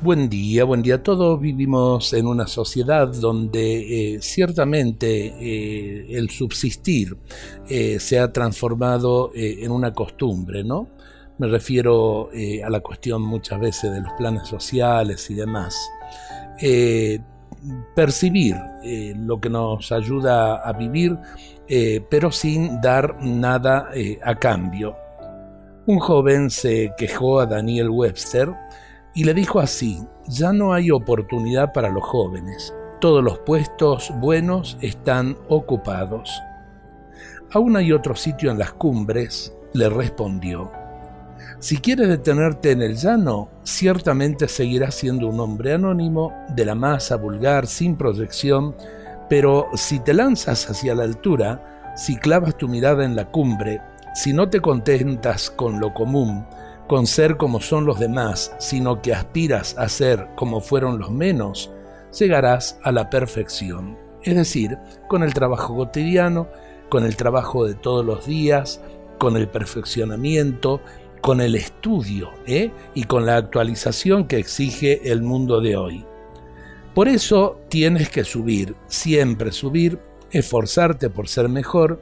Buen día, buen día. Todos vivimos en una sociedad donde eh, ciertamente eh, el subsistir eh, se ha transformado en una costumbre, ¿no? Me refiero a la cuestión muchas veces de los planes sociales y demás. percibir lo que nos ayuda a vivir, pero sin dar nada a cambio. Un joven se quejó a Daniel Webster, y le dijo así, ya no hay oportunidad para los jóvenes, todos los puestos buenos están ocupados. Aún hay otro sitio en las cumbres, le respondió. Si quieres detenerte en el llano, ciertamente seguirás siendo un hombre anónimo, de la masa vulgar, sin proyección, pero si te lanzas hacia la altura, si clavas tu mirada en la cumbre, si no te contentas con lo común, con ser como son los demás, sino que aspiras a ser como fueron los menos, llegarás a la perfección. Es decir, con el trabajo cotidiano, con el trabajo de todos los días, con el perfeccionamiento, con el estudio ¿eh? y con la actualización que exige el mundo de hoy. Por eso tienes que subir, siempre subir, esforzarte por ser mejor,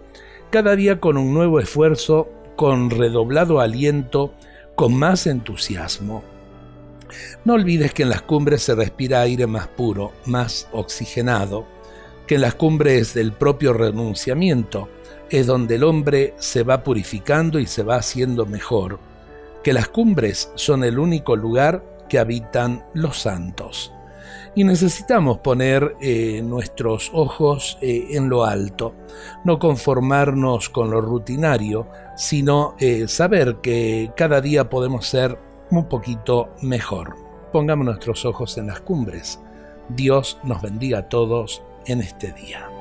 cada día con un nuevo esfuerzo, con redoblado aliento, con más entusiasmo. No olvides que en las cumbres se respira aire más puro, más oxigenado, que en las cumbres del propio renunciamiento es donde el hombre se va purificando y se va haciendo mejor, que las cumbres son el único lugar que habitan los santos. Y necesitamos poner eh, nuestros ojos eh, en lo alto, no conformarnos con lo rutinario, sino eh, saber que cada día podemos ser un poquito mejor. Pongamos nuestros ojos en las cumbres. Dios nos bendiga a todos en este día.